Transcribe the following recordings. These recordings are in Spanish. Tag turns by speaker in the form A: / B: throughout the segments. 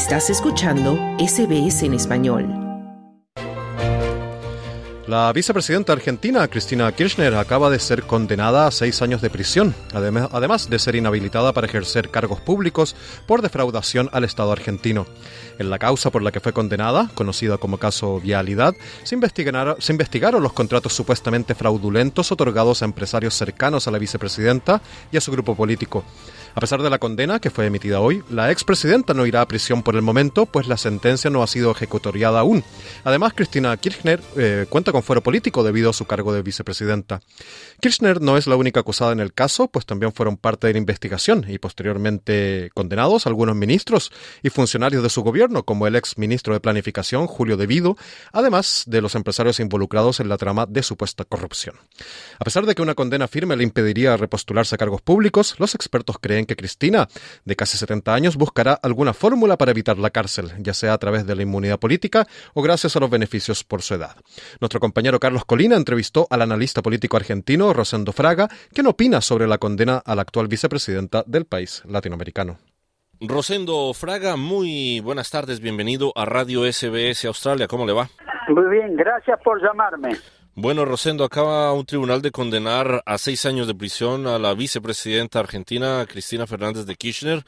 A: Estás escuchando SBS en español.
B: La vicepresidenta argentina, Cristina Kirchner, acaba de ser condenada a seis años de prisión, además de ser inhabilitada para ejercer cargos públicos por defraudación al Estado argentino. En la causa por la que fue condenada, conocida como caso Vialidad, se se investigaron los contratos supuestamente fraudulentos otorgados a empresarios cercanos a la vicepresidenta y a su grupo político. A pesar de la condena que fue emitida hoy, la expresidenta no irá a prisión por el momento, pues la sentencia no ha sido ejecutoriada aún. Además, Cristina Kirchner eh, cuenta con fuero político debido a su cargo de vicepresidenta. Kirchner no es la única acusada en el caso, pues también fueron parte de la investigación y posteriormente condenados algunos ministros y funcionarios de su gobierno, como el ex ministro de Planificación, Julio De Vido, además de los empresarios involucrados en la trama de supuesta corrupción. A pesar de que una condena firme le impediría repostularse a cargos públicos, los expertos creen que Cristina, de casi 70 años, buscará alguna fórmula para evitar la cárcel, ya sea a través de la inmunidad política o gracias a los beneficios por su edad. Nuestro compañero Carlos Colina entrevistó al analista político argentino Rosendo Fraga, quien opina sobre la condena a la actual vicepresidenta del país latinoamericano.
C: Rosendo Fraga, muy buenas tardes, bienvenido a Radio SBS Australia, ¿cómo le va?
D: Muy bien, gracias por llamarme.
C: Bueno, Rosendo, acaba un tribunal de condenar a seis años de prisión a la vicepresidenta argentina Cristina Fernández de Kirchner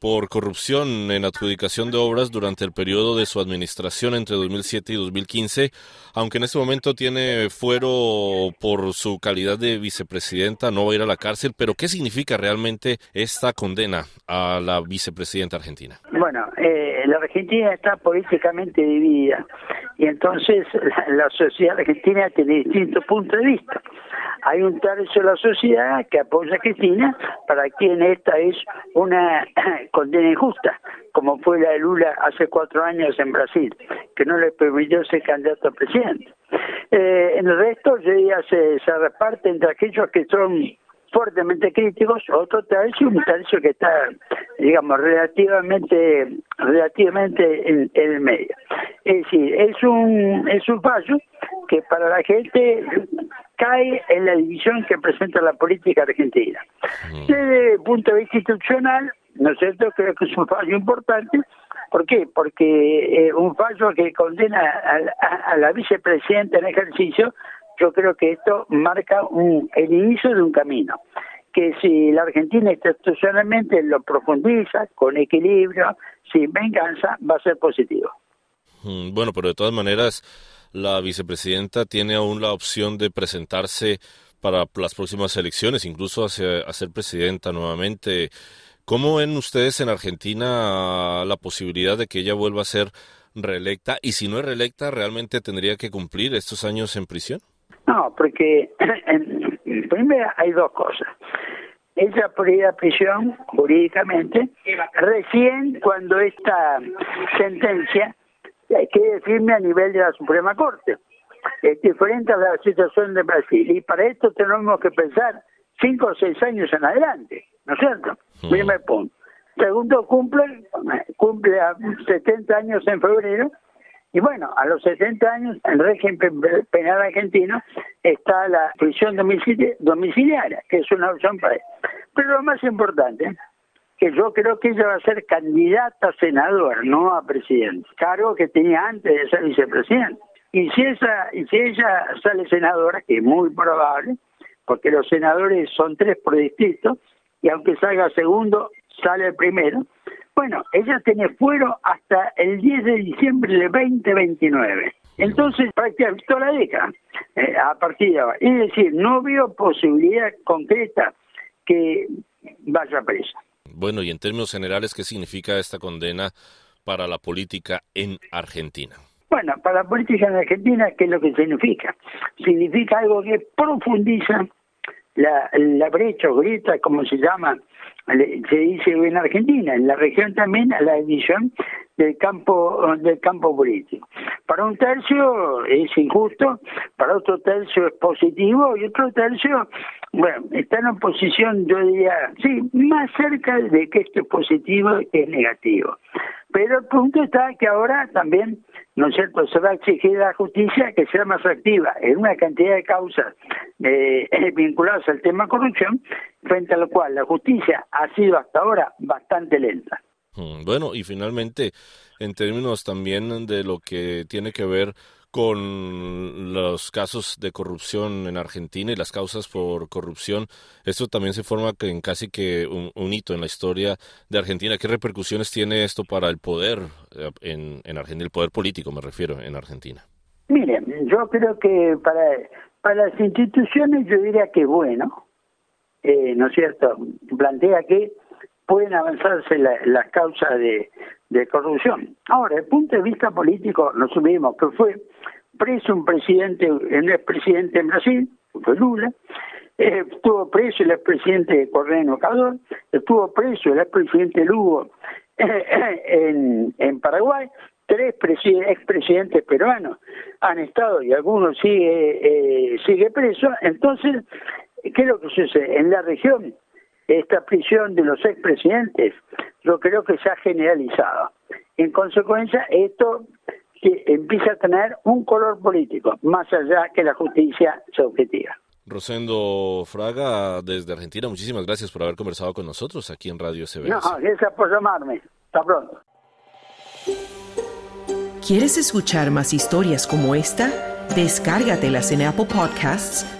C: por corrupción en adjudicación de obras durante el periodo de su administración entre 2007 y 2015, aunque en este momento tiene fuero por su calidad de vicepresidenta, no va a ir a la cárcel, pero ¿qué significa realmente esta condena a la vicepresidenta argentina?
D: Bueno, eh, la Argentina está políticamente dividida y entonces la, sociedad argentina tiene distintos puntos de vista. Hay un tercio de la sociedad que apoya a Cristina, para quien esta es una condena injusta, como fue la de Lula hace cuatro años en Brasil, que no le permitió ser candidato a presidente. Eh, en el resto, ya se, se reparte entre aquellos que son fuertemente críticos, otro tercio, un tercio que está, digamos, relativamente, relativamente en, el medio. Es decir, es un, es un fallo que para la gente cae en la división que presenta la política argentina. Desde el punto de vista institucional, ¿no es cierto? Creo que es un fallo importante. ¿Por qué? Porque eh, un fallo que condena a, a la vicepresidenta en ejercicio yo creo que esto marca un, el inicio de un camino que si la Argentina institucionalmente lo profundiza con equilibrio, sin venganza, va a ser positivo.
C: Mm, bueno, pero de todas maneras, la vicepresidenta tiene aún la opción de presentarse para las próximas elecciones, incluso a ser presidenta nuevamente. ¿Cómo ven ustedes en Argentina la posibilidad de que ella vuelva a ser reelecta? Y si no es reelecta, ¿realmente tendría que cumplir estos años en prisión?
D: No, porque primero hay dos cosas. Ella podría ir a prisión jurídicamente recién cuando esta sentencia quede firme a nivel de la Suprema Corte. Es diferente a la situación de Brasil. Y para esto tenemos que pensar cinco o seis años en adelante, ¿no es cierto? Mm. Primer punto. Segundo, cumple, cumple a 70 años en febrero y bueno, a los 70 años, en régimen penal argentino está la prisión domiciliaria, que es una opción para él. Pero lo más importante, que yo creo que ella va a ser candidata a senadora, no a presidente, cargo que tenía antes de ser vicepresidente. Y si, ella sale senadora, que es muy probable, porque los senadores son tres por distrito, y aunque salga segundo, sale primero, bueno, ella tiene fuero hasta el 10 de diciembre de 2029. Entonces, prácticamente toda la década eh, a partir de ahora. Es decir, no veo posibilidad concreta que vaya presa.
C: Bueno, y en términos generales, ¿qué significa esta condena para la política en Argentina?
D: Bueno, para la política en Argentina, ¿qué es lo que significa? Significa algo que profundiza la, brecha o grieta, como se llama, se dice en Argentina, en la región también a la división del campo del campo político. Para un tercio es injusto, para otro tercio es positivo y otro tercio, bueno, está en posición, yo diría, sí, más cerca de que esto es positivo que es negativo. Pero el punto está que ahora también, ¿no es cierto?, se va a exigir a la justicia que sea más activa en una cantidad de causas eh, vinculadas al tema corrupción, frente a lo cual la justicia ha sido hasta ahora bastante lenta.
C: Mm, bueno, y finalmente, en términos también de lo que tiene que ver con los casos de corrupción en Argentina y las causas por corrupción, esto también se forma en casi que un, hito en la historia de Argentina. ¿Qué repercusiones tiene esto para el poder eh, en, en Argentina, el poder político me refiero, en Argentina?
D: Mire, yo creo que para, para las instituciones yo diría que bueno, eh, ¿no es cierto? Plantea que pueden avanzarse las causas de, corrupción. Ahora, desde el punto de vista político, nos subimos que fue preso un presidente, un expresidente en Brasil, fue Lula, eh, estuvo preso el expresidente Correno Cador, estuvo preso el expresidente Lugo en, en Paraguay, tres expresidentes peruanos han estado y algunos sigue, eh, sigue preso, entonces, ¿qué es lo que sucede? En la región esta prisión de los expresidentes, yo creo que se ha generalizado. En consecuencia, esto que empieza a tener un color político, más allá que la justicia sea objetiva.
C: Rosendo Fraga, desde Argentina, muchísimas gracias por haber conversado con nosotros aquí en Radio CBS.
D: No, gracias por llamarme. Hasta pronto.
A: ¿Quieres escuchar más historias como esta? Descárgatelas en Apple Podcasts